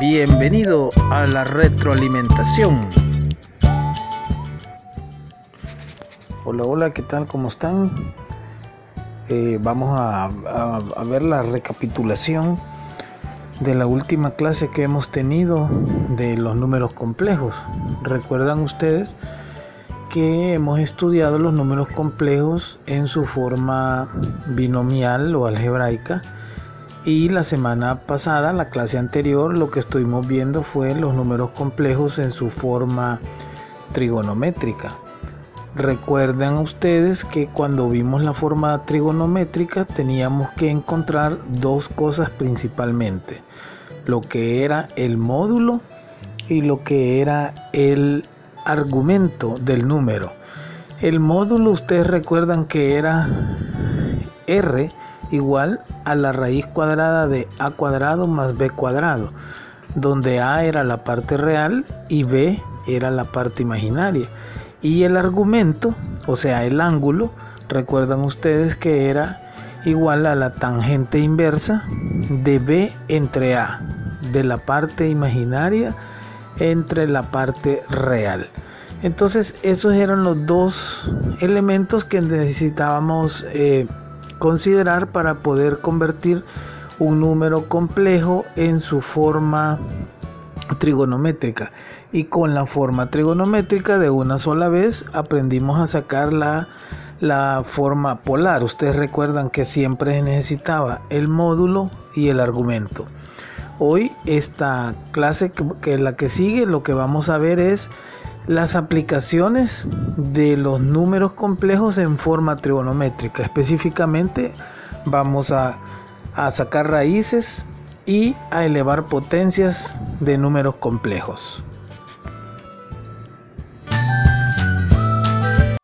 Bienvenido a la retroalimentación. Hola, hola, ¿qué tal? ¿Cómo están? Eh, vamos a, a ver la recapitulación de la última clase que hemos tenido de los números complejos. ¿Recuerdan ustedes? que hemos estudiado los números complejos en su forma binomial o algebraica y la semana pasada, la clase anterior, lo que estuvimos viendo fue los números complejos en su forma trigonométrica. Recuerden ustedes que cuando vimos la forma trigonométrica teníamos que encontrar dos cosas principalmente, lo que era el módulo y lo que era el argumento del número. El módulo ustedes recuerdan que era r igual a la raíz cuadrada de a cuadrado más b cuadrado, donde a era la parte real y b era la parte imaginaria. Y el argumento, o sea, el ángulo, recuerdan ustedes que era igual a la tangente inversa de b entre a, de la parte imaginaria entre la parte real. Entonces esos eran los dos elementos que necesitábamos eh, considerar para poder convertir un número complejo en su forma trigonométrica. Y con la forma trigonométrica de una sola vez aprendimos a sacar la, la forma polar. Ustedes recuerdan que siempre necesitaba el módulo y el argumento. Hoy esta clase que, es la que sigue lo que vamos a ver es las aplicaciones de los números complejos en forma trigonométrica. Específicamente vamos a, sacar raíces y a elevar potencias de números complejos.